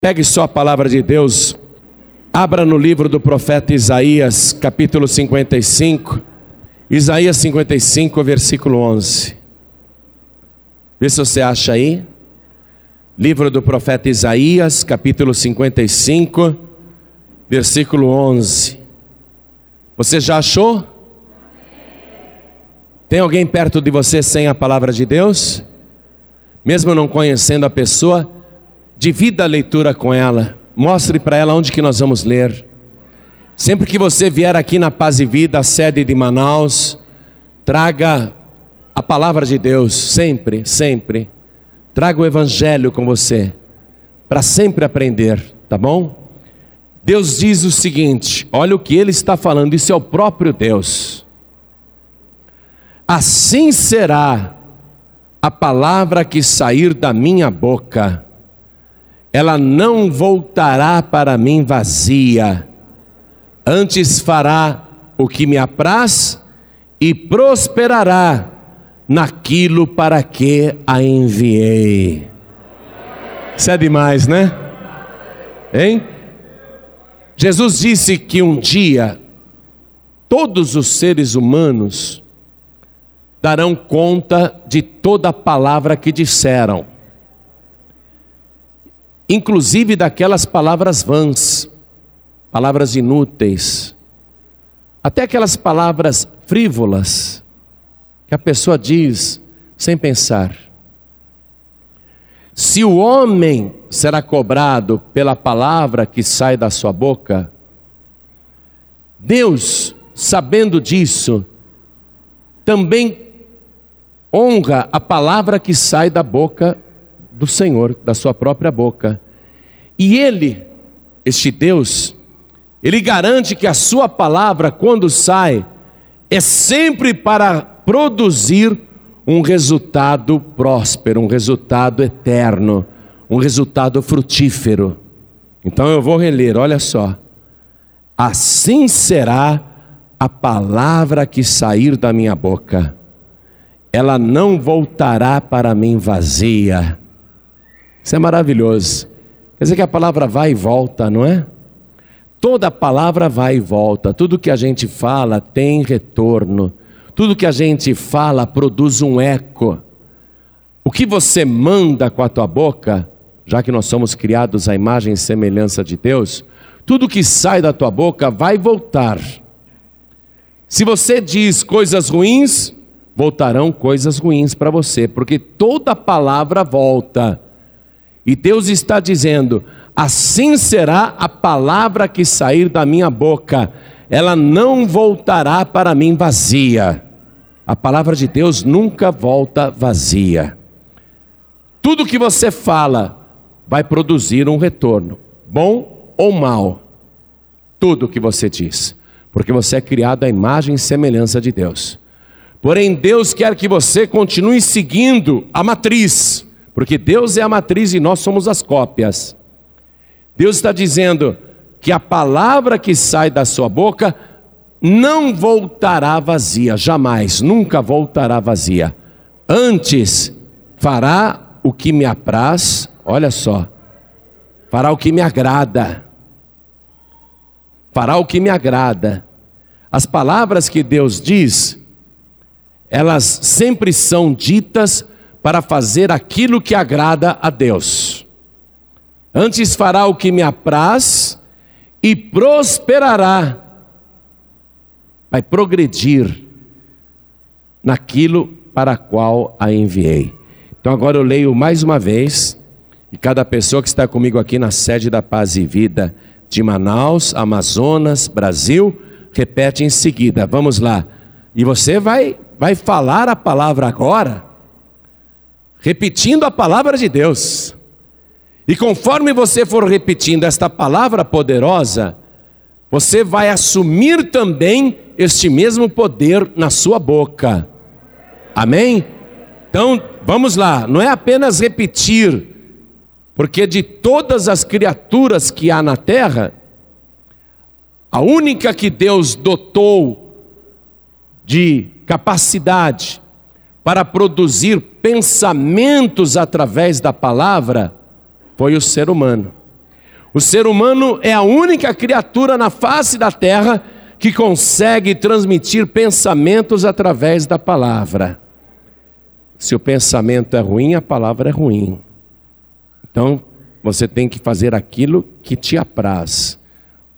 Pegue só a palavra de Deus, abra no livro do profeta Isaías, capítulo 55, Isaías 55, versículo 11. Vê se você acha aí. Livro do profeta Isaías, capítulo 55, versículo 11. Você já achou? Tem alguém perto de você sem a palavra de Deus? Mesmo não conhecendo a pessoa, divida a leitura com ela. Mostre para ela onde que nós vamos ler. Sempre que você vier aqui na Paz e Vida, a sede de Manaus, traga a palavra de Deus, sempre, sempre. Traga o evangelho com você, para sempre aprender, tá bom? Deus diz o seguinte: olha o que ele está falando, isso é o próprio Deus. Assim será a palavra que sair da minha boca, ela não voltará para mim vazia, antes fará o que me apraz e prosperará naquilo para que a enviei. Isso é demais, né? Hein? Jesus disse que um dia todos os seres humanos darão conta de toda a palavra que disseram, inclusive daquelas palavras vãs, palavras inúteis, até aquelas palavras frívolas que a pessoa diz sem pensar. Se o homem será cobrado pela palavra que sai da sua boca, Deus, sabendo disso, também honra a palavra que sai da boca do Senhor, da sua própria boca. E Ele, este Deus, Ele garante que a sua palavra, quando sai, é sempre para produzir um resultado próspero, um resultado eterno, um resultado frutífero. Então eu vou reler, olha só. Assim será a palavra que sair da minha boca ela não voltará para mim vazia. Isso é maravilhoso. Quer dizer que a palavra vai e volta, não é? Toda palavra vai e volta, tudo que a gente fala tem retorno, tudo que a gente fala produz um eco. O que você manda com a tua boca, já que nós somos criados à imagem e semelhança de Deus, tudo que sai da tua boca vai voltar. Se você diz coisas ruins, voltarão coisas ruins para você, porque toda palavra volta. E Deus está dizendo: assim será a palavra que sair da minha boca, ela não voltará para mim vazia. A palavra de Deus nunca volta vazia. Tudo que você fala vai produzir um retorno, bom ou mal. Tudo que você diz, porque você é criado à imagem e semelhança de Deus. Porém, Deus quer que você continue seguindo a matriz, porque Deus é a matriz e nós somos as cópias. Deus está dizendo que a palavra que sai da sua boca não voltará vazia, jamais, nunca voltará vazia. Antes, fará o que me apraz, olha só, fará o que me agrada. Fará o que me agrada. As palavras que Deus diz, elas sempre são ditas para fazer aquilo que agrada a Deus. Antes fará o que me apraz e prosperará, vai progredir naquilo para qual a enviei. Então agora eu leio mais uma vez, e cada pessoa que está comigo aqui na sede da Paz e Vida de Manaus, Amazonas, Brasil, repete em seguida. Vamos lá. E você vai vai falar a palavra agora, repetindo a palavra de Deus. E conforme você for repetindo esta palavra poderosa, você vai assumir também este mesmo poder na sua boca. Amém? Então, vamos lá, não é apenas repetir, porque de todas as criaturas que há na terra, a única que Deus dotou de capacidade para produzir pensamentos através da palavra foi o ser humano. O ser humano é a única criatura na face da terra que consegue transmitir pensamentos através da palavra. Se o pensamento é ruim, a palavra é ruim. Então, você tem que fazer aquilo que te apraz.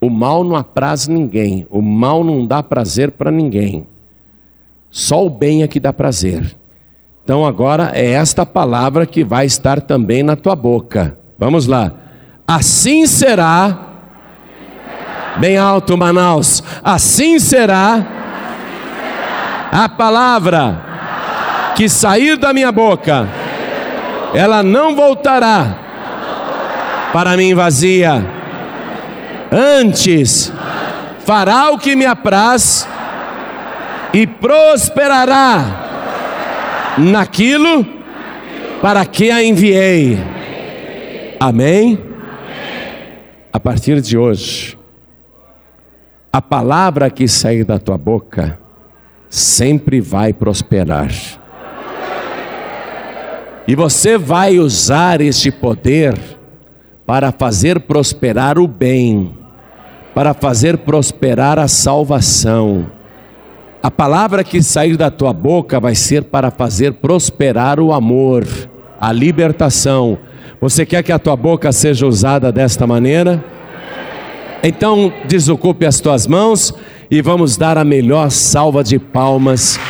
O mal não apraz ninguém, o mal não dá prazer para ninguém. Só o bem é que dá prazer. Então agora é esta palavra que vai estar também na tua boca. Vamos lá. Assim será. Bem alto, Manaus. Assim será a palavra que sair da minha boca. Ela não voltará para mim vazia. Antes fará o que me apraz e prosperará naquilo para que a enviei. Amém? A partir de hoje, a palavra que sair da tua boca sempre vai prosperar. E você vai usar este poder para fazer prosperar o bem, para fazer prosperar a salvação a palavra que sair da tua boca vai ser para fazer prosperar o amor, a libertação. Você quer que a tua boca seja usada desta maneira? Então, desocupe as tuas mãos e vamos dar a melhor salva de palmas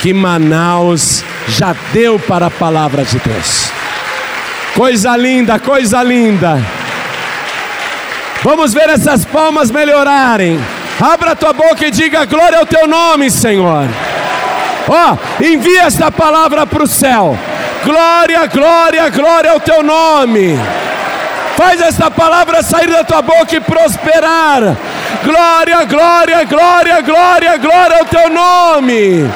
que Manaus já deu para a palavra de Deus. Coisa linda, coisa linda. Vamos ver essas palmas melhorarem. Abra tua boca e diga glória ao teu nome, Senhor. Ó, oh, envia esta palavra para o céu. Glória, glória, glória ao teu nome. Faz esta palavra sair da tua boca e prosperar. Glória, glória, glória, glória, glória ao teu nome.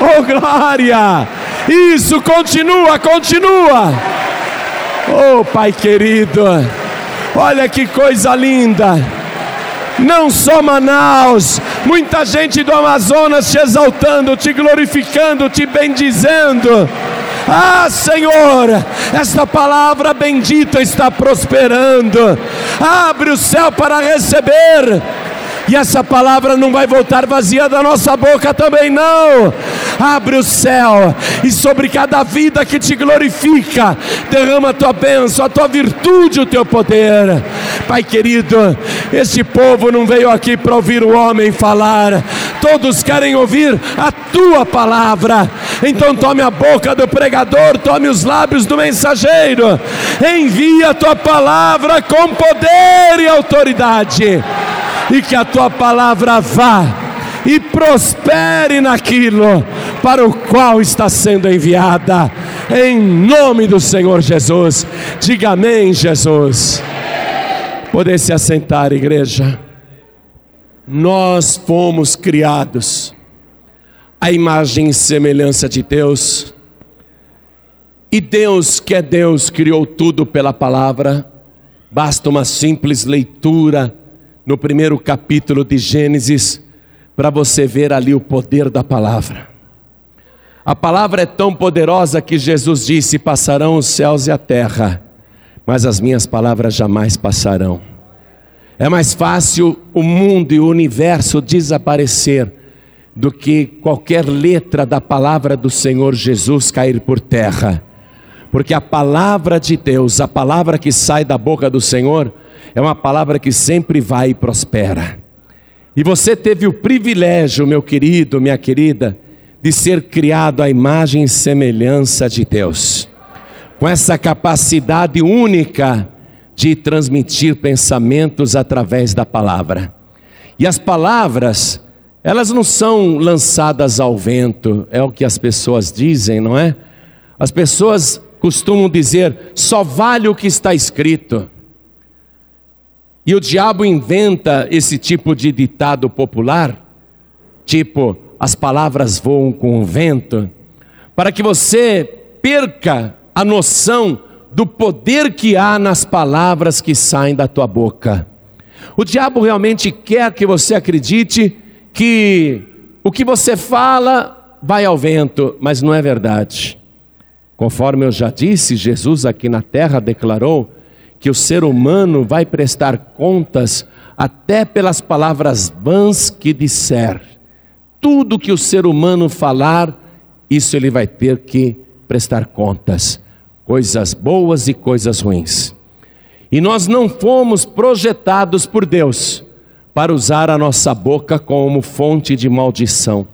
Oh, glória. Isso, continua, continua. Oh, Pai querido. Olha que coisa linda não só Manaus, muita gente do Amazonas te exaltando, te glorificando, te bendizendo. Ah, Senhor, esta palavra bendita está prosperando. Abre o céu para receber e essa palavra não vai voltar vazia da nossa boca também, não. Abre o céu e sobre cada vida que te glorifica, derrama a tua bênção, a tua virtude, o teu poder. Pai querido, este povo não veio aqui para ouvir o homem falar, todos querem ouvir a tua palavra. Então tome a boca do pregador, tome os lábios do mensageiro, envia a tua palavra com poder e autoridade e que a tua palavra vá e prospere naquilo para o qual está sendo enviada, em nome do Senhor Jesus. Diga amém, Jesus. Poder se assentar, igreja. Nós fomos criados à imagem e semelhança de Deus. E Deus, que é Deus, criou tudo pela palavra. Basta uma simples leitura no primeiro capítulo de Gênesis, para você ver ali o poder da palavra. A palavra é tão poderosa que Jesus disse: Passarão os céus e a terra, mas as minhas palavras jamais passarão. É mais fácil o mundo e o universo desaparecer do que qualquer letra da palavra do Senhor Jesus cair por terra. Porque a palavra de Deus, a palavra que sai da boca do Senhor, é uma palavra que sempre vai e prospera. E você teve o privilégio, meu querido, minha querida, de ser criado à imagem e semelhança de Deus, com essa capacidade única de transmitir pensamentos através da palavra. E as palavras, elas não são lançadas ao vento, é o que as pessoas dizem, não é? As pessoas costumam dizer, só vale o que está escrito. E o diabo inventa esse tipo de ditado popular, tipo, as palavras voam com o vento, para que você perca a noção do poder que há nas palavras que saem da tua boca. O diabo realmente quer que você acredite que o que você fala vai ao vento, mas não é verdade. Conforme eu já disse, Jesus aqui na terra declarou que o ser humano vai prestar contas até pelas palavras vãs que disser. Tudo que o ser humano falar, isso ele vai ter que prestar contas, coisas boas e coisas ruins. E nós não fomos projetados por Deus para usar a nossa boca como fonte de maldição.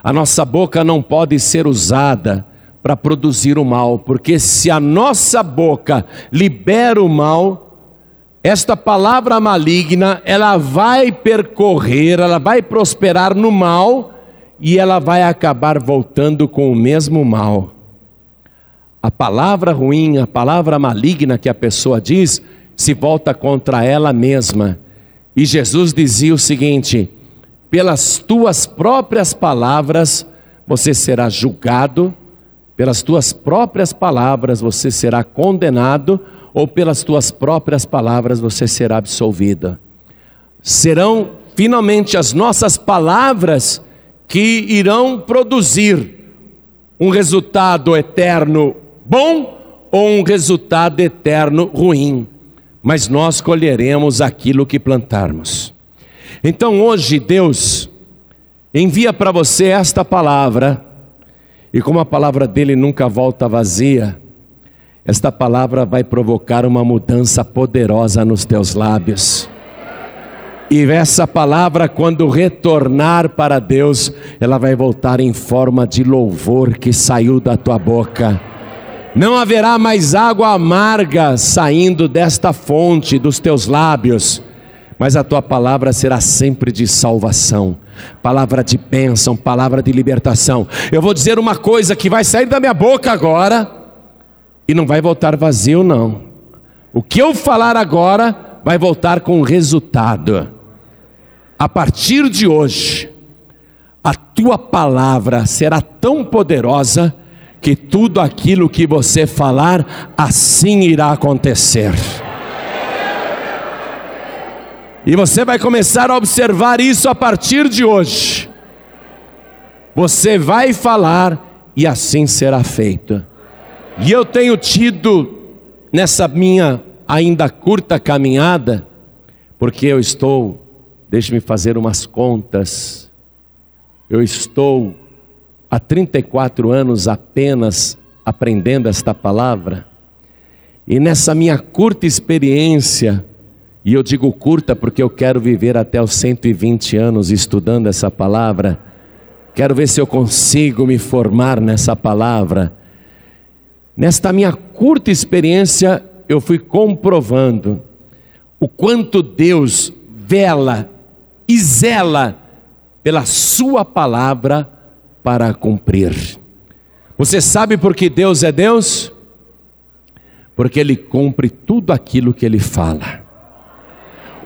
A nossa boca não pode ser usada para produzir o mal, porque se a nossa boca libera o mal, esta palavra maligna, ela vai percorrer, ela vai prosperar no mal e ela vai acabar voltando com o mesmo mal. A palavra ruim, a palavra maligna que a pessoa diz, se volta contra ela mesma. E Jesus dizia o seguinte: pelas tuas próprias palavras você será julgado, pelas tuas próprias palavras você será condenado, ou pelas tuas próprias palavras você será absolvido. Serão finalmente as nossas palavras que irão produzir um resultado eterno bom ou um resultado eterno ruim, mas nós colheremos aquilo que plantarmos. Então hoje Deus envia para você esta palavra, e como a palavra dele nunca volta vazia, esta palavra vai provocar uma mudança poderosa nos teus lábios. E essa palavra, quando retornar para Deus, ela vai voltar em forma de louvor que saiu da tua boca. Não haverá mais água amarga saindo desta fonte dos teus lábios, mas a tua palavra será sempre de salvação, palavra de bênção, palavra de libertação. Eu vou dizer uma coisa que vai sair da minha boca agora e não vai voltar vazio, não. O que eu falar agora vai voltar com resultado. A partir de hoje, a tua palavra será tão poderosa que tudo aquilo que você falar, assim irá acontecer. E você vai começar a observar isso a partir de hoje. Você vai falar e assim será feito. E eu tenho tido nessa minha ainda curta caminhada, porque eu estou, deixe-me fazer umas contas, eu estou há 34 anos apenas aprendendo esta palavra, e nessa minha curta experiência, e eu digo curta porque eu quero viver até os 120 anos estudando essa palavra, quero ver se eu consigo me formar nessa palavra. Nesta minha curta experiência, eu fui comprovando o quanto Deus vela e zela pela Sua palavra para cumprir. Você sabe por que Deus é Deus? Porque Ele cumpre tudo aquilo que Ele fala.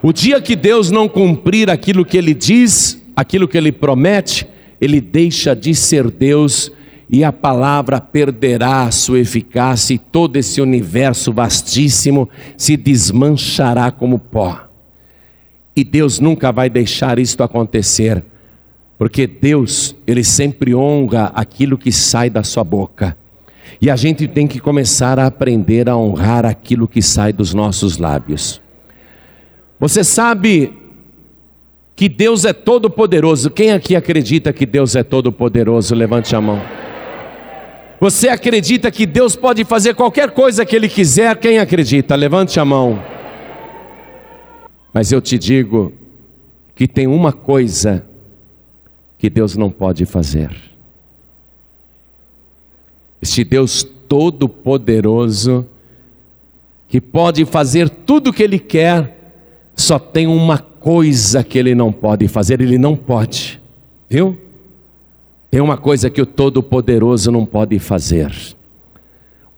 O dia que Deus não cumprir aquilo que Ele diz, aquilo que Ele promete, Ele deixa de ser Deus e a palavra perderá sua eficácia e todo esse universo vastíssimo se desmanchará como pó. E Deus nunca vai deixar isto acontecer porque Deus, Ele sempre honra aquilo que sai da sua boca. E a gente tem que começar a aprender a honrar aquilo que sai dos nossos lábios. Você sabe que Deus é todo poderoso. Quem aqui acredita que Deus é todo poderoso? Levante a mão. Você acredita que Deus pode fazer qualquer coisa que Ele quiser? Quem acredita? Levante a mão. Mas eu te digo que tem uma coisa que Deus não pode fazer. Este Deus todo-poderoso, que pode fazer tudo o que Ele quer, só tem uma coisa que Ele não pode fazer, Ele não pode, viu? Tem uma coisa que o Todo-Poderoso não pode fazer.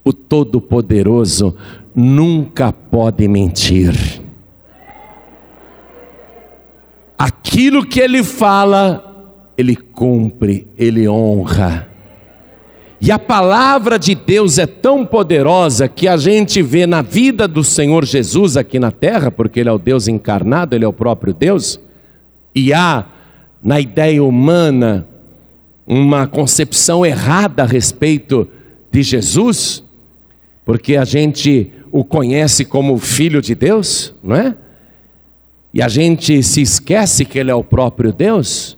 O Todo-Poderoso nunca pode mentir. Aquilo que ele fala, ele cumpre, ele honra. E a palavra de Deus é tão poderosa que a gente vê na vida do Senhor Jesus aqui na terra, porque Ele é o Deus encarnado, Ele é o próprio Deus, e há na ideia humana uma concepção errada a respeito de Jesus, porque a gente o conhece como filho de Deus, não é? E a gente se esquece que ele é o próprio Deus?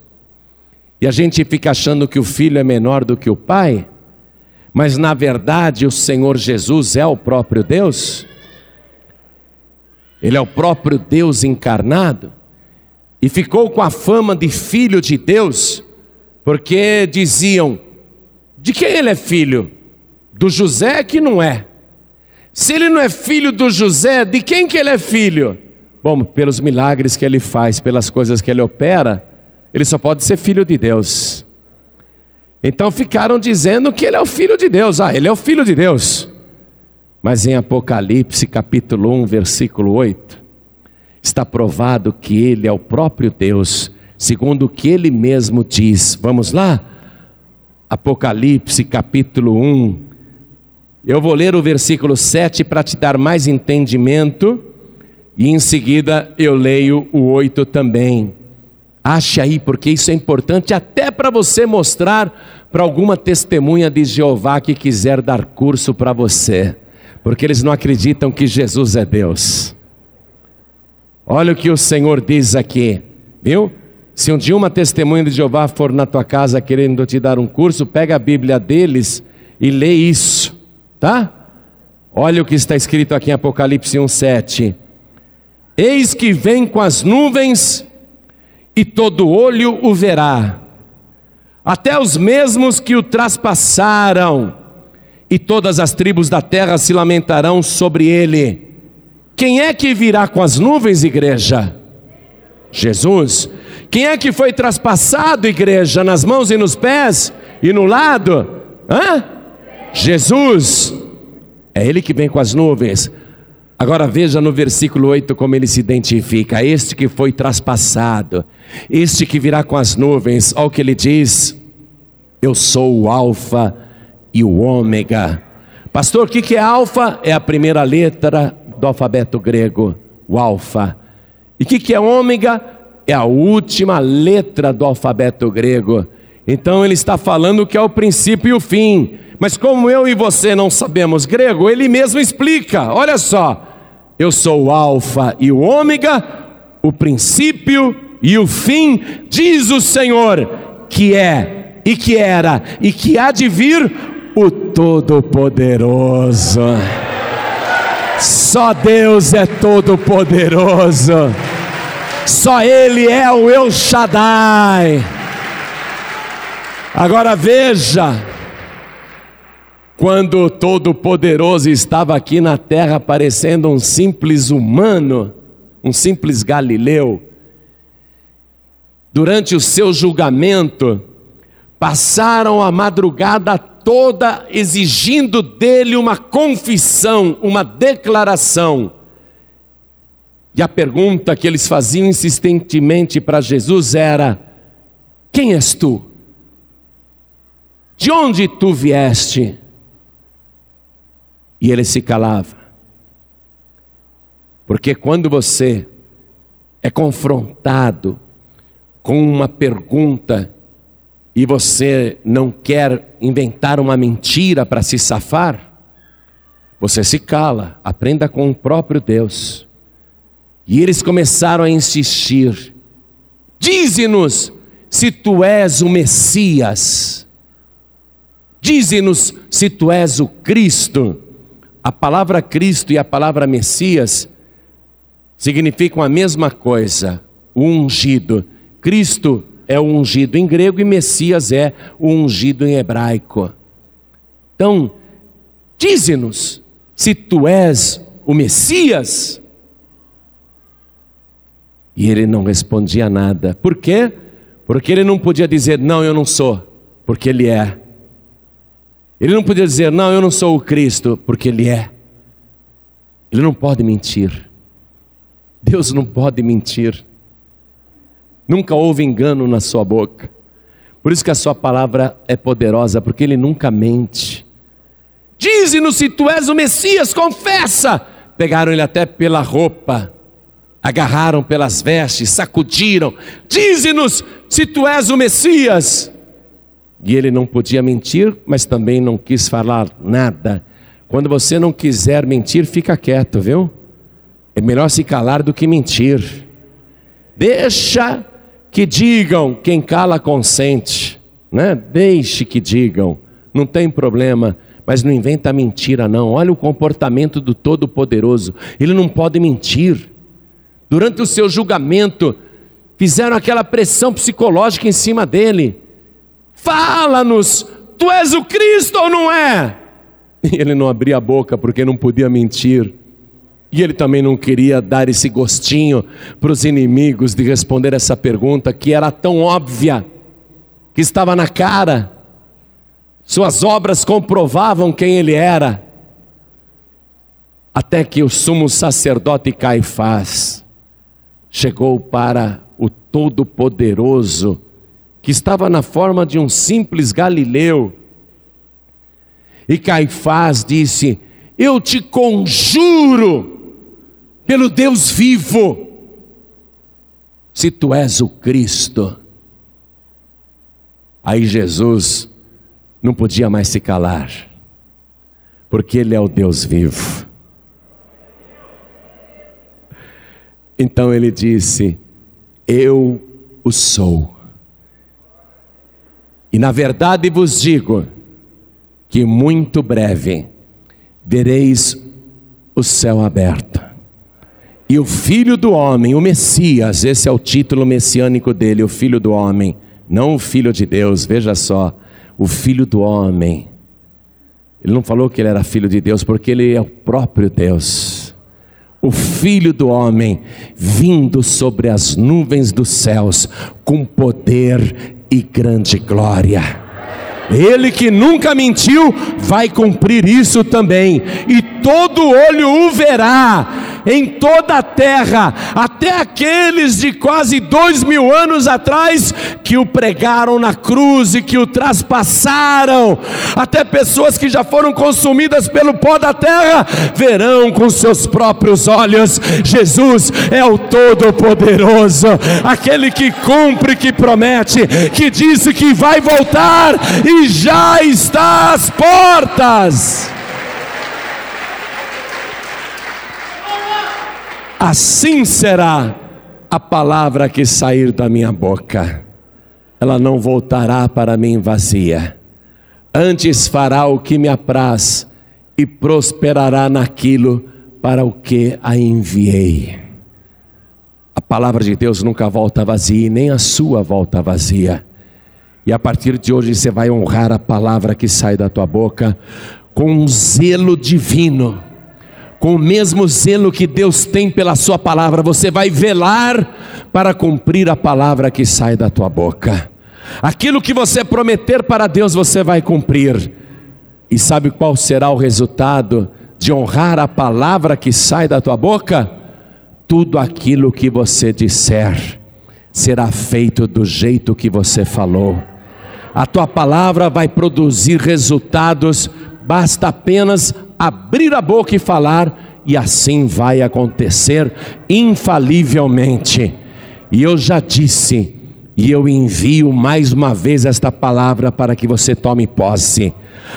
E a gente fica achando que o filho é menor do que o pai? Mas na verdade o Senhor Jesus é o próprio Deus? Ele é o próprio Deus encarnado? E ficou com a fama de filho de Deus, porque diziam: de quem ele é filho? Do José que não é. Se ele não é filho do José, de quem que ele é filho? Bom, pelos milagres que ele faz, pelas coisas que ele opera, ele só pode ser filho de Deus. Então ficaram dizendo que ele é o filho de Deus. Ah, ele é o filho de Deus. Mas em Apocalipse capítulo 1, versículo 8, está provado que ele é o próprio Deus, segundo o que ele mesmo diz. Vamos lá? Apocalipse capítulo 1. Eu vou ler o versículo 7 para te dar mais entendimento, e em seguida eu leio o 8 também. Ache aí, porque isso é importante até para você mostrar para alguma testemunha de Jeová que quiser dar curso para você, porque eles não acreditam que Jesus é Deus. Olha o que o Senhor diz aqui, viu? Se um dia uma testemunha de Jeová for na tua casa querendo te dar um curso, pega a Bíblia deles e lê isso, tá? Olha o que está escrito aqui em Apocalipse 1:7. Eis que vem com as nuvens e todo olho o verá, até os mesmos que o traspassaram, e todas as tribos da terra se lamentarão sobre ele. Quem é que virá com as nuvens, igreja? Jesus. Quem é que foi traspassado, igreja, nas mãos e nos pés e no lado? Hã? Jesus. É ele que vem com as nuvens. Agora veja no versículo 8 como ele se identifica: este que foi traspassado, este que virá com as nuvens, o que ele diz: Eu sou o Alfa e o Ômega. Pastor, o que é Alfa? É a primeira letra do alfabeto grego, o Alfa. E o que é Ômega? É a última letra do alfabeto grego. Então ele está falando que é o princípio e o fim. Mas como eu e você não sabemos grego, ele mesmo explica. Olha só, eu sou o Alfa e o Ômega, o princípio e o fim, diz o Senhor, que é, e que era, e que há de vir o Todo-Poderoso. Só Deus é todo-poderoso, só Ele é o El Shaddai. Agora veja, quando o Todo-Poderoso estava aqui na terra, parecendo um simples humano, um simples galileu, durante o seu julgamento, passaram a madrugada toda exigindo dele uma confissão, uma declaração. E a pergunta que eles faziam insistentemente para Jesus era: Quem és tu? De onde tu vieste? E ele se calava. Porque quando você é confrontado com uma pergunta e você não quer inventar uma mentira para se safar, você se cala, aprenda com o próprio Deus. E eles começaram a insistir: Dize-nos se tu és o Messias, dize-nos se tu és o Cristo. A palavra Cristo e a palavra Messias significam a mesma coisa, o ungido. Cristo é o ungido em grego e Messias é o ungido em hebraico. Então, dize-nos se tu és o Messias. E ele não respondia nada. Por quê? Porque ele não podia dizer, não, eu não sou, porque ele é. Ele não podia dizer, não, eu não sou o Cristo, porque Ele é. Ele não pode mentir. Deus não pode mentir. Nunca houve engano na sua boca. Por isso que a sua palavra é poderosa, porque Ele nunca mente. Dize-nos se tu és o Messias, confessa. Pegaram ele até pela roupa, agarraram pelas vestes, sacudiram. Dize-nos se tu és o Messias. E ele não podia mentir, mas também não quis falar nada, Quando você não quiser mentir, fica quieto, viu? É melhor se calar do que mentir. Deixa que digam, quem cala consente, né? Deixe que digam, não tem problema, mas não inventa mentira não. Olha o comportamento do Todo-Poderoso. Ele não pode mentir. Durante o seu julgamento, fizeram aquela pressão psicológica em cima dele. Fala-nos, tu és o Cristo ou não é? E ele não abria a boca porque não podia mentir. E ele também não queria dar esse gostinho para os inimigos de responder essa pergunta que era tão óbvia, que estava na cara. Suas obras comprovavam quem ele era. Até que o sumo sacerdote Caifás chegou para o Todo-Poderoso, que estava na forma de um simples galileu. E Caifás disse: Eu te conjuro pelo Deus vivo, se tu és o Cristo. Aí Jesus não podia mais se calar, porque Ele é o Deus vivo. Então ele disse: Eu o sou. E na verdade vos digo que muito breve vereis o céu aberto e o Filho do Homem, o Messias, esse é o título messiânico dele, o Filho do Homem, não o Filho de Deus, veja só, o Filho do Homem. Ele não falou que ele era filho de Deus, porque ele é o próprio Deus. O Filho do Homem, vindo sobre as nuvens dos céus, com poder e grande glória. Ele que nunca mentiu, vai cumprir isso também, e todo olho o verá em toda a terra, até aqueles de quase dois mil anos atrás que o pregaram na cruz e que o traspassaram, até pessoas que já foram consumidas pelo pó da terra, verão com seus próprios olhos: Jesus é o Todo-Poderoso, aquele que cumpre, que promete, que disse que vai voltar e já está às portas. Assim será a palavra que sair da minha boca. Ela não voltará para mim vazia, antes fará o que me apraz e prosperará naquilo para o que a enviei. A palavra de Deus nunca volta vazia, e nem a sua volta vazia. E a partir de hoje você vai honrar a palavra que sai da tua boca com um zelo divino com o mesmo zelo que Deus tem pela Sua palavra, você vai velar para cumprir a palavra que sai da tua boca. Aquilo que você prometer para Deus, você vai cumprir. E sabe qual será o resultado de honrar a palavra que sai da tua boca? Tudo aquilo que você disser será feito do jeito que você falou. A tua palavra vai produzir resultados, basta apenas abrir a boca e falar, e assim vai acontecer infalivelmente. E eu já disse, e eu envio mais uma vez esta palavra para que você tome posse.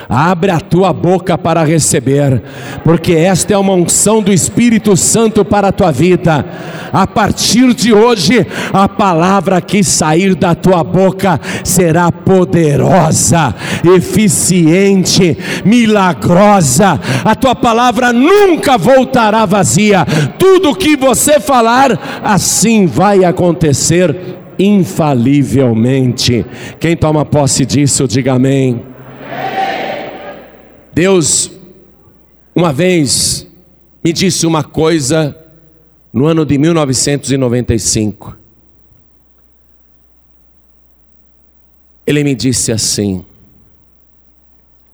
Abre a tua boca para receber, porque esta é uma unção do Espírito Santo para a tua vida. A partir de hoje, a palavra que sair da tua boca será poderosa, eficiente, milagrosa. A tua palavra nunca voltará vazia. Tudo que você falar, assim vai acontecer infalivelmente. Quem toma posse disso, diga amém. Deus, uma vez, me disse uma coisa no ano de 1995. Ele me disse assim,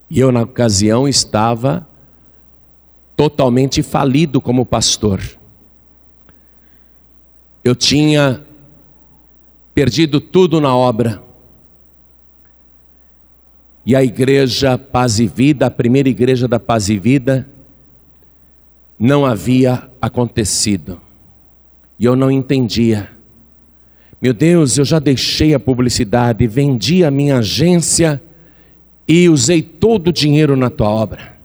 e eu na ocasião estava totalmente falido como pastor. Eu tinha perdido tudo na obra. E a igreja Paz e Vida, a primeira igreja da Paz e Vida, não havia acontecido. E eu não entendia. Meu Deus, eu já deixei a publicidade, vendi a minha agência e usei todo o dinheiro na tua obra.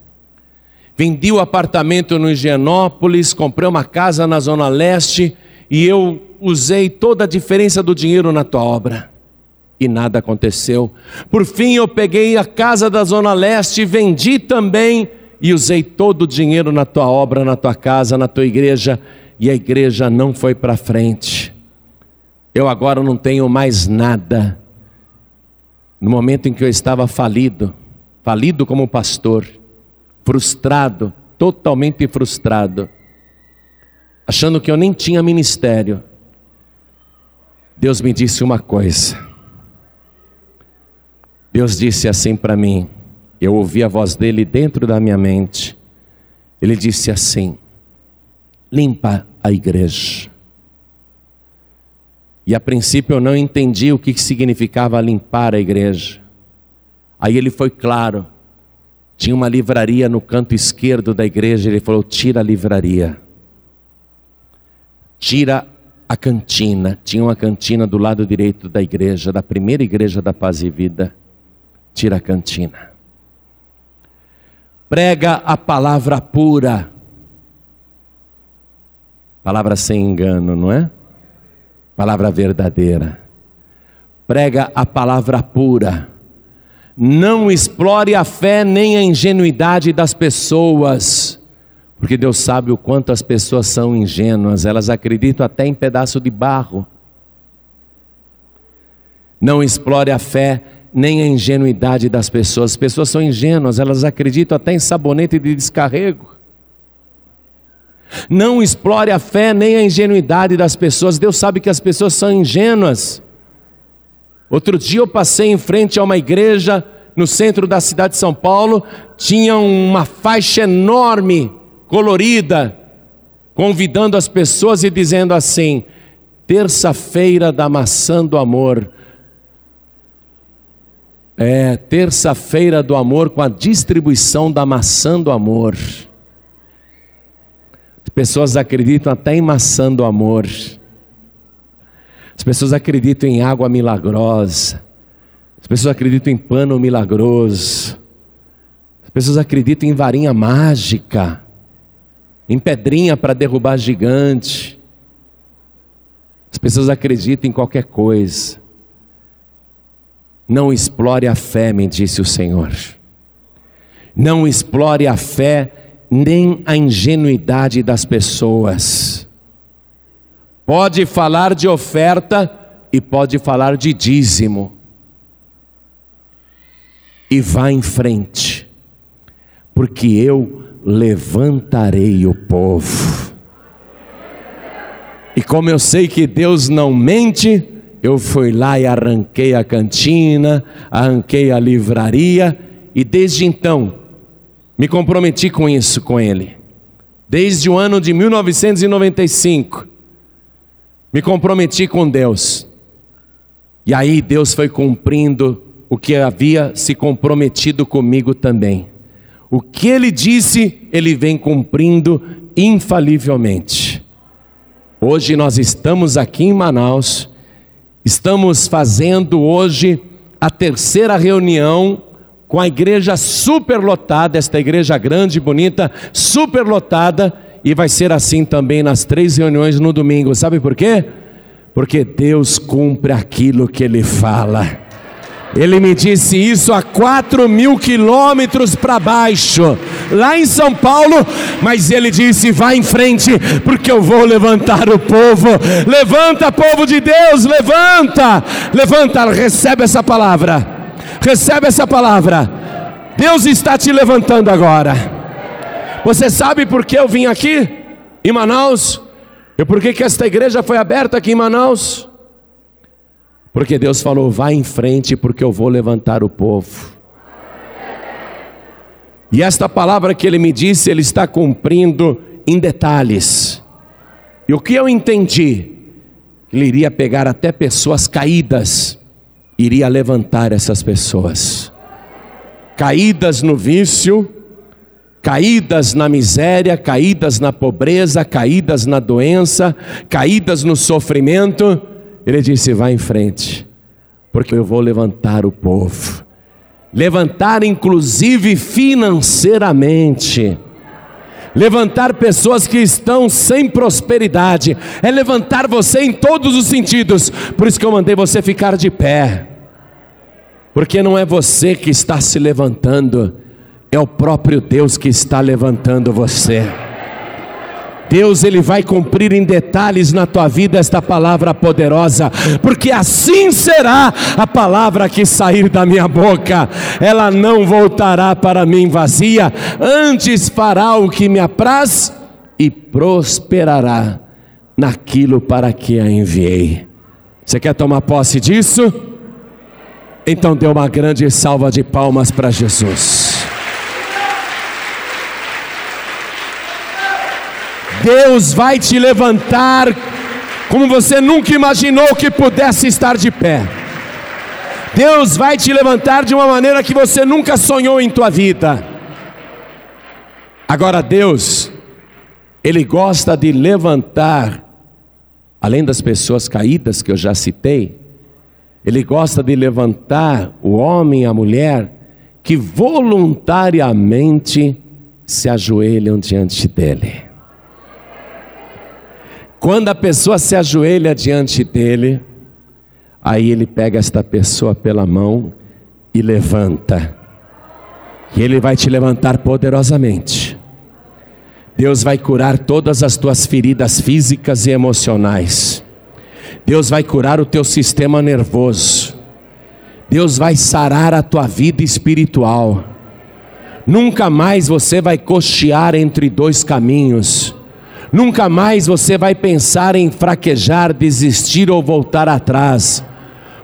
vendi o apartamento no Higienópolis, comprei uma casa na Zona Leste e eu usei toda a diferença do dinheiro na tua obra. E nada aconteceu. Por fim, eu peguei a casa da Zona Leste, vendi também e usei todo o dinheiro na tua obra, na tua casa, na tua igreja, e a igreja não foi para frente. Eu agora não tenho mais nada. No momento em que eu estava falido, falido como pastor, frustrado, totalmente frustrado, achando que eu nem tinha ministério, Deus me disse uma coisa. Deus disse assim para mim, eu ouvi a voz dele dentro da minha mente. Ele disse assim: limpa a igreja. E a princípio eu não entendi o que significava limpar a igreja. Aí ele foi claro. Tinha uma livraria no canto esquerdo da igreja. Ele falou: tira a livraria. Tira a cantina. Tinha uma cantina do lado direito da igreja, da primeira igreja da Paz e Vida. Tira a cantina. Prega a palavra pura. Palavra sem engano, não é? palavra verdadeira. Prega a palavra pura. Não explore a fé nem a ingenuidade das pessoas, porque Deus sabe o quanto as pessoas são ingênuas, elas acreditam até em pedaço de barro. Não explore a fé nem a ingenuidade das pessoas. As pessoas são ingênuas, elas acreditam até em sabonete de descarrego. Não explore a fé nem a ingenuidade das pessoas. Deus sabe que as pessoas são ingênuas. Outro dia eu passei em frente a uma igreja no centro da cidade de São Paulo, tinha uma faixa enorme, colorida, convidando as pessoas e dizendo assim: terça-feira da maçã do amor. É, terça-feira do amor com a distribuição da maçã do amor. As pessoas acreditam até em maçã do amor. As pessoas acreditam em água milagrosa. As pessoas acreditam em pano milagroso. As pessoas acreditam em varinha mágica, em pedrinha para derrubar gigante. As pessoas acreditam em qualquer coisa. Não explore a fé, me disse o Senhor. Não explore a fé nem a ingenuidade das pessoas. Pode falar de oferta e pode falar de dízimo. E vá em frente, porque eu levantarei o povo. E como eu sei que Deus não mente, eu fui lá e arranquei a cantina, arranquei a livraria, e desde então me comprometi com isso com ele. Desde o ano de 1995, me comprometi com Deus. E aí Deus foi cumprindo o que havia se comprometido comigo também. O que ele disse, ele vem cumprindo infalivelmente. Hoje nós estamos aqui em Manaus, estamos fazendo hoje a terceira reunião com a igreja superlotada, esta igreja grande, bonita, superlotada, e vai ser assim também nas três reuniões no domingo. Sabe por quê? Porque Deus cumpre aquilo que Ele fala. Ele me disse isso a quatro mil quilômetros para baixo, lá em São Paulo, mas ele disse: vai em frente, porque eu vou levantar o povo. Levanta, povo de Deus, levanta, levanta, recebe essa palavra. Recebe essa palavra. Deus está te levantando agora. Você sabe por que eu vim aqui em Manaus? E por que, que esta igreja foi aberta aqui em Manaus? Porque Deus falou: vai em frente, porque eu vou levantar o povo. E esta palavra que ele me disse, ele está cumprindo em detalhes. E o que eu entendi? Ele iria pegar até pessoas caídas iria levantar essas pessoas, caídas no vício, caídas na miséria, caídas na pobreza, caídas na doença, caídas no sofrimento. Ele disse: Vá em frente, porque eu vou levantar o povo, levantar inclusive financeiramente. levantar pessoas que estão sem prosperidade, é levantar você em todos os sentidos. Por isso que eu mandei você ficar de pé, porque não é você que está se levantando, é o próprio Deus que está levantando você. Deus ele vai cumprir em detalhes na tua vida esta palavra poderosa, porque assim será a palavra que sair da minha boca. Ela não voltará para mim vazia, antes fará o que me apraz e prosperará naquilo para que a enviei. Você quer tomar posse disso? Então dê uma grande salva de palmas para Jesus. Deus vai te levantar como você nunca imaginou que pudesse estar de pé. Deus vai te levantar de uma maneira que você nunca sonhou em tua vida. Agora Deus, ele gosta de levantar além das pessoas caídas que eu já citei, ele gosta de levantar o homem e a mulher que voluntariamente se ajoelham diante dele. Quando a pessoa se ajoelha diante dele, aí ele pega esta pessoa pela mão e levanta. E ele vai te levantar poderosamente. Deus vai curar todas as tuas feridas físicas e emocionais. Deus vai curar o teu sistema nervoso. Deus vai sarar a tua vida espiritual. Nunca mais você vai cochear entre dois caminhos. Nunca mais você vai pensar em fraquejar, desistir ou voltar atrás,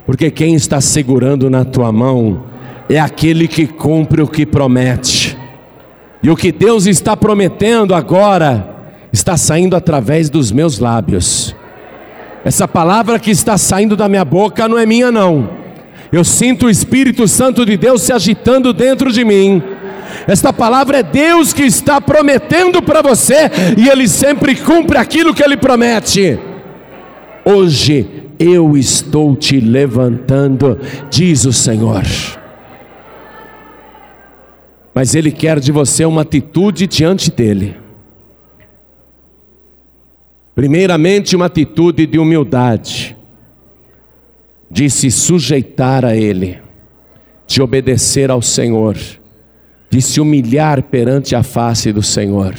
porque quem está segurando na tua mão é aquele que cumpre o que promete. E o que Deus está prometendo agora está saindo através dos meus lábios. Essa palavra que está saindo da minha boca não é minha, não. Eu sinto o Espírito Santo de Deus se agitando dentro de mim esta palavra é Deus que está prometendo para você e Ele sempre cumpre aquilo que Ele promete. Hoje eu estou te levantando, diz o Senhor. Mas Ele quer de você uma atitude diante dEle. Primeiramente, uma atitude de humildade, de se sujeitar a Ele, de obedecer ao Senhor de se humilhar perante a face do Senhor,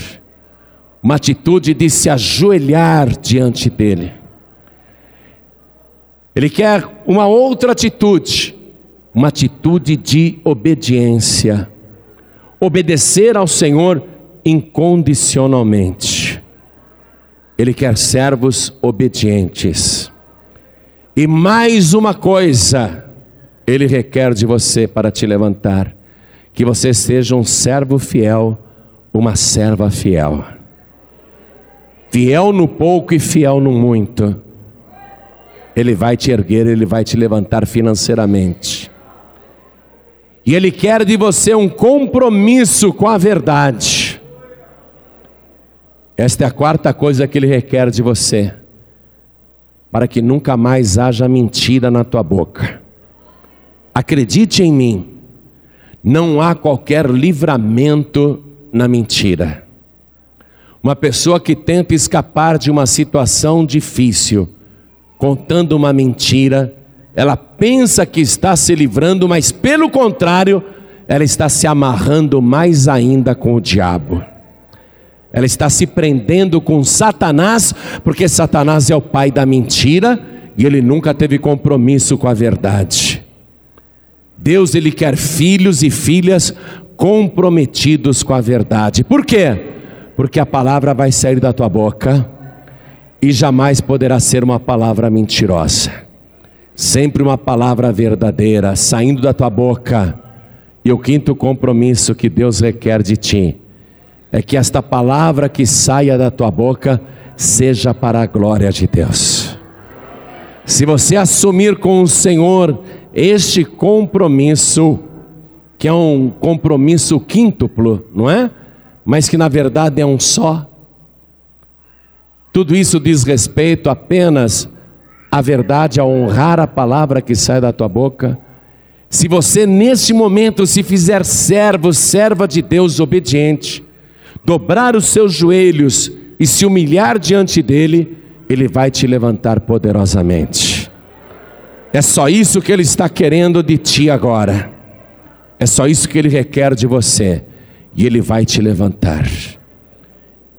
uma atitude de se ajoelhar diante dEle. Ele quer uma outra atitude, uma atitude de obediência, obedecer ao Senhor incondicionalmente. Ele quer servos obedientes. E mais uma coisa, Ele requer de você para te levantar que você seja um servo fiel, uma serva fiel. Fiel no pouco e fiel no muito. Ele vai te erguer, ele vai te levantar financeiramente. E ele quer de você um compromisso com a verdade. Esta é a quarta coisa que ele requer de você, para que nunca mais haja mentira na tua boca. Acredite em mim não há qualquer livramento na mentira. Uma pessoa que tenta escapar de uma situação difícil, contando uma mentira, ela pensa que está se livrando, mas pelo contrário, ela está se amarrando mais ainda com o diabo. Ela está se prendendo com Satanás, porque Satanás é o pai da mentira e ele nunca teve compromisso com a verdade. Deus ele quer filhos e filhas comprometidos com a verdade. Por quê? Porque a palavra vai sair da tua boca e jamais poderá ser uma palavra mentirosa. Sempre uma palavra verdadeira saindo da tua boca. E o quinto compromisso que Deus requer de ti é que esta palavra que saia da tua boca seja para a glória de Deus. Se você assumir com o Senhor este compromisso, que é um compromisso quíntuplo, não é? Mas que na verdade é um só. Tudo isso diz respeito apenas à verdade, a honrar a palavra que sai da tua boca. Se você neste momento se fizer servo, serva de Deus obediente, dobrar os seus joelhos e se humilhar diante dele, ele vai te levantar poderosamente. É só isso que ele está querendo de ti agora. É só isso que ele requer de você. E ele vai te levantar.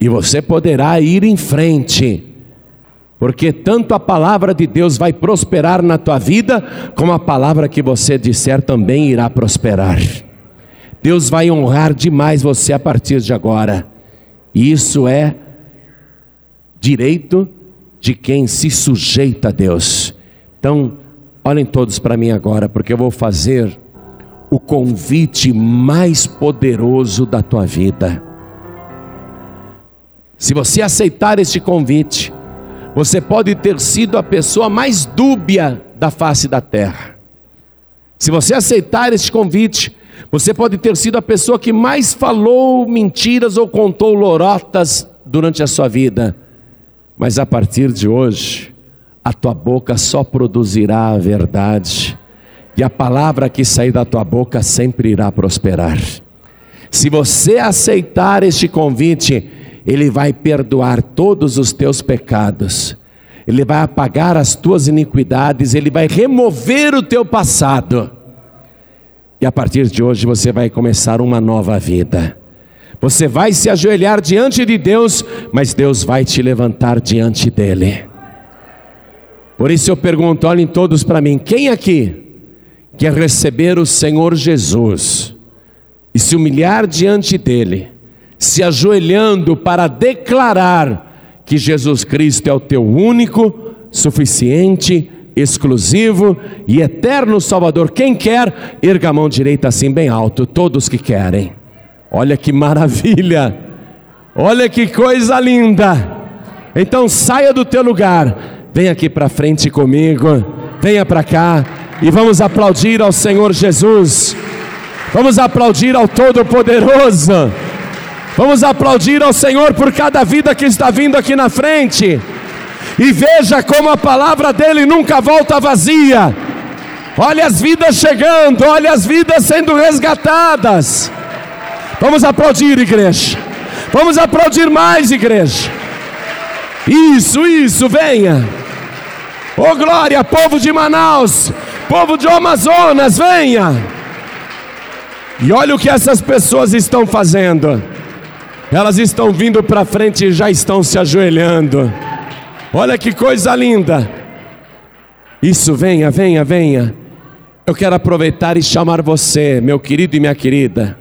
E você poderá ir em frente. Porque tanto a palavra de Deus vai prosperar na tua vida, como a palavra que você disser também irá prosperar. Deus vai honrar demais você a partir de agora. E isso é direito de quem se sujeita a Deus. Então, olhem todos para mim agora, porque eu vou fazer o convite mais poderoso da tua vida. Se você aceitar este convite, você pode ter sido a pessoa mais dúbia da face da terra. Se você aceitar este convite, você pode ter sido a pessoa que mais falou mentiras ou contou lorotas durante a sua vida. Mas a partir de hoje, a tua boca só produzirá a verdade, e a palavra que sair da tua boca sempre irá prosperar. Se você aceitar este convite, Ele vai perdoar todos os teus pecados, Ele vai apagar as tuas iniquidades, Ele vai remover o teu passado, e a partir de hoje você vai começar uma nova vida. Você vai se ajoelhar diante de Deus, mas Deus vai te levantar diante dele. Por isso eu pergunto, olhem todos para mim, quem aqui quer receber o Senhor Jesus e se humilhar diante dele, se ajoelhando para declarar que Jesus Cristo é o teu único, suficiente, exclusivo e eterno Salvador? Quem quer, erga a mão direita assim bem alto, todos que querem. Olha que maravilha! Olha que coisa linda! Então saia do teu lugar, vem aqui para frente comigo, venha para cá e vamos aplaudir ao Senhor Jesus. Vamos aplaudir ao Todo-Poderoso. Vamos aplaudir ao Senhor por cada vida que está vindo aqui na frente. E veja como a palavra dele nunca volta vazia. Olha as vidas chegando, olha as vidas sendo resgatadas. Vamos aplaudir, igreja. Vamos aplaudir mais, igreja. Isso, isso, venha. Oh glória, povo de Manaus, povo de Amazonas, venha. E olha o que essas pessoas estão fazendo. Elas estão vindo para frente e já estão se ajoelhando. Olha que coisa linda. Isso, venha, venha, venha. Eu quero aproveitar e chamar você, meu querido e minha querida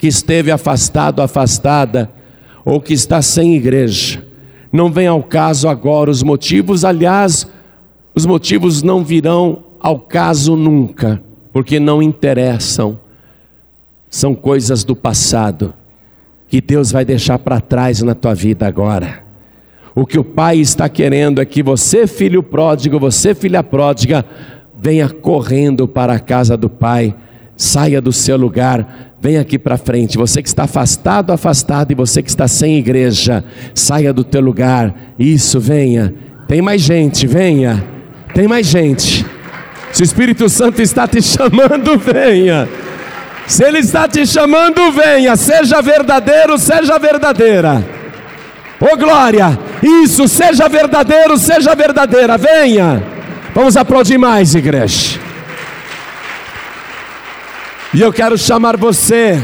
que esteve afastado, afastada, ou que está sem igreja. Não vem ao caso agora os motivos, aliás, os motivos não virão ao caso nunca, porque não interessam. São coisas do passado que Deus vai deixar para trás na tua vida agora. O que o Pai está querendo é que você, filho pródigo, você, filha pródiga, venha correndo para a casa do Pai, saia do seu lugar, Vem aqui para frente, você que está afastado, afastado, e você que está sem igreja, saia do teu lugar. Isso, venha. Tem mais gente, venha. Tem mais gente. Se o Espírito Santo está te chamando, venha. Se Ele está te chamando, venha. Seja verdadeiro, seja verdadeira. Ô oh, glória! Isso, seja verdadeiro, seja verdadeira. Venha. Vamos aplaudir mais, igreja. E eu quero chamar você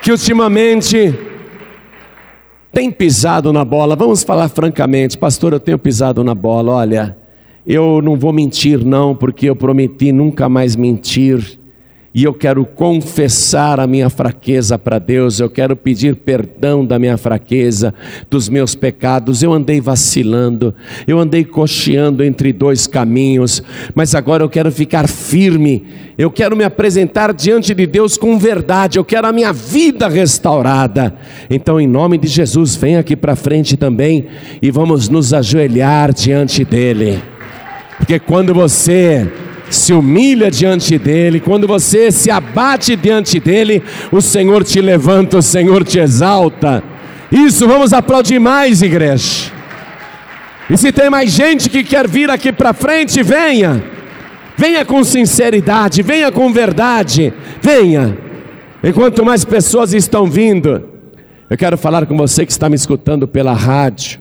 que ultimamente tem pisado na bola. Vamos falar francamente, pastor, eu tenho pisado na bola. Olha, eu não vou mentir não, porque eu prometi nunca mais mentir e eu quero confessar a minha fraqueza para Deus, eu quero pedir perdão da minha fraqueza, dos meus pecados. Eu andei vacilando, eu andei cocheando entre dois caminhos, mas agora eu quero ficar firme, eu quero me apresentar diante de Deus com verdade, eu quero a minha vida restaurada. Então, em nome de Jesus, vem aqui para frente também e vamos nos ajoelhar diante dEle, porque quando você se humilha diante dele, quando você se abate diante dele, o Senhor te levanta, o Senhor te exalta. Isso, vamos aplaudir mais, igreja. E se tem mais gente que quer vir aqui para frente, venha. Venha com sinceridade, venha com verdade, venha. Enquanto mais pessoas estão vindo, eu quero falar com você que está me escutando pela rádio,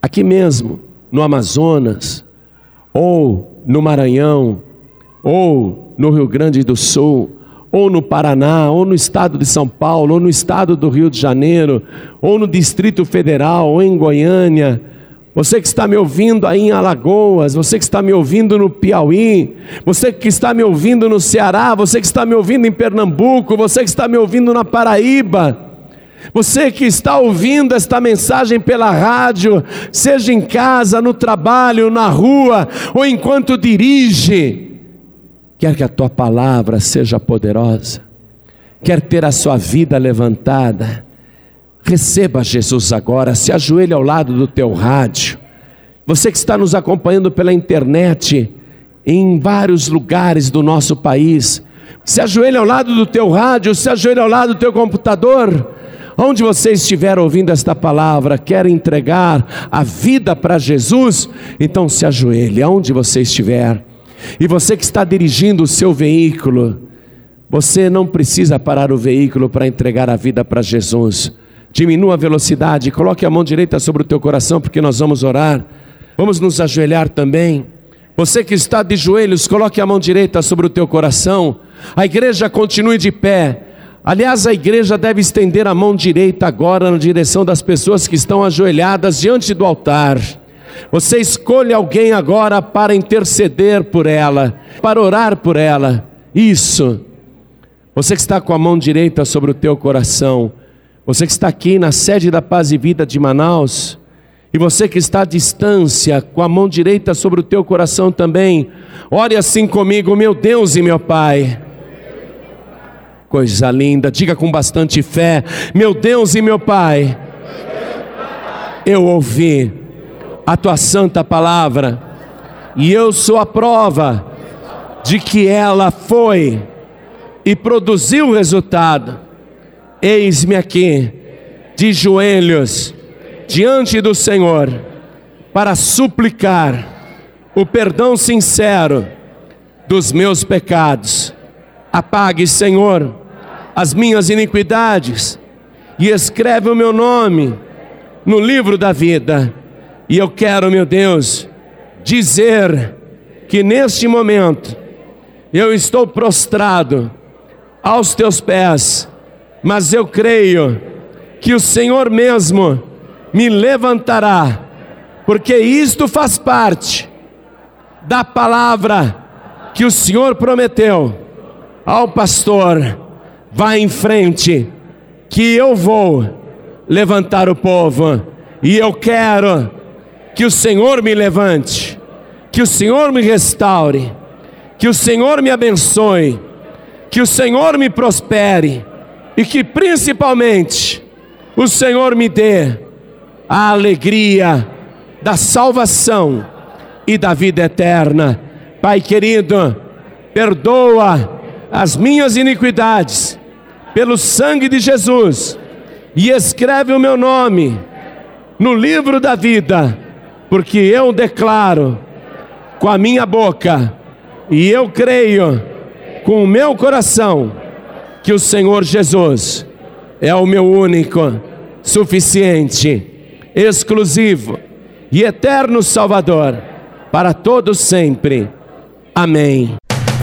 aqui mesmo, no Amazonas, ou no Maranhão, ou no Rio Grande do Sul, ou no Paraná, ou no estado de São Paulo, ou no estado do Rio de Janeiro, ou no Distrito Federal, ou em Goiânia, você que está me ouvindo aí em Alagoas, você que está me ouvindo no Piauí, você que está me ouvindo no Ceará, você que está me ouvindo em Pernambuco, você que está me ouvindo na Paraíba, você que está ouvindo esta mensagem pela rádio, seja em casa, no trabalho, na rua ou enquanto dirige, quer que a tua palavra seja poderosa, quer ter a sua vida levantada, Receba Jesus agora, se ajoelhe ao lado do teu rádio. Você que está nos acompanhando pela internet, em vários lugares do nosso país, se ajoelhe ao lado do teu rádio, se ajoelhe ao lado do teu computador. Onde você estiver ouvindo esta palavra, quer entregar a vida para Jesus, então se ajoelhe, aonde você estiver. E você que está dirigindo o seu veículo, você não precisa parar o veículo para entregar a vida para Jesus diminua a velocidade, coloque a mão direita sobre o teu coração, porque nós vamos orar. Vamos nos ajoelhar também. Você que está de joelhos, coloque a mão direita sobre o teu coração. A igreja continue de pé. Aliás, a igreja deve estender a mão direita agora na direção das pessoas que estão ajoelhadas diante do altar. Você escolhe alguém agora para interceder por ela, para orar por ela. Isso. Você que está com a mão direita sobre o teu coração, você que está aqui na sede da Paz e Vida de Manaus, e você que está à distância, com a mão direita sobre o teu coração também, ore assim comigo, meu Deus e meu Pai. Coisa linda, diga com bastante fé, meu Deus e meu Pai. Eu ouvi a tua santa palavra, e eu sou a prova de que ela foi e produziu resultado Eis-me aqui, de joelhos, diante do Senhor, para suplicar o perdão sincero dos meus pecados. Apague, Senhor, as minhas iniquidades e escreve o meu nome no livro da vida. E eu quero, meu Deus, dizer que neste momento eu estou prostrado aos teus pés mas eu creio que o Senhor mesmo me levantará, porque isto faz parte da palavra que o Senhor prometeu ao pastor. Vá em frente, que eu vou levantar o povo, e eu quero que o Senhor me levante, que o Senhor me restaure, que o Senhor me abençoe, que o Senhor me prospere e que principalmente o Senhor me dê a alegria da salvação e da vida eterna. Pai querido, perdoa as minhas iniquidades pelo sangue de Jesus e escreve o meu nome no livro da vida, porque eu declaro com a minha boca e eu creio com o meu coração que o Senhor Jesus é o meu único, suficiente, exclusivo e eterno Salvador para todos sempre. Amém.